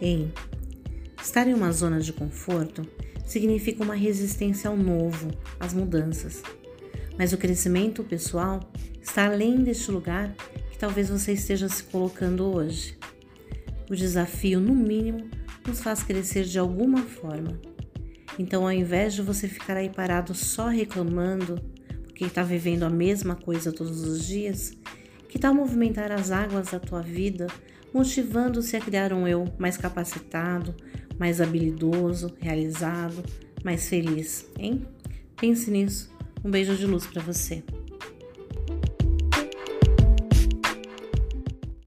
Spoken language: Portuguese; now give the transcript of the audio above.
Ei, estar em uma zona de conforto significa uma resistência ao novo, às mudanças. Mas o crescimento pessoal está além deste lugar que talvez você esteja se colocando hoje. O desafio, no mínimo, nos faz crescer de alguma forma. Então, ao invés de você ficar aí parado só reclamando, porque está vivendo a mesma coisa todos os dias, que tal movimentar as águas da tua vida, motivando-se a criar um eu mais capacitado, mais habilidoso, realizado, mais feliz, hein? Pense nisso. Um beijo de luz para você.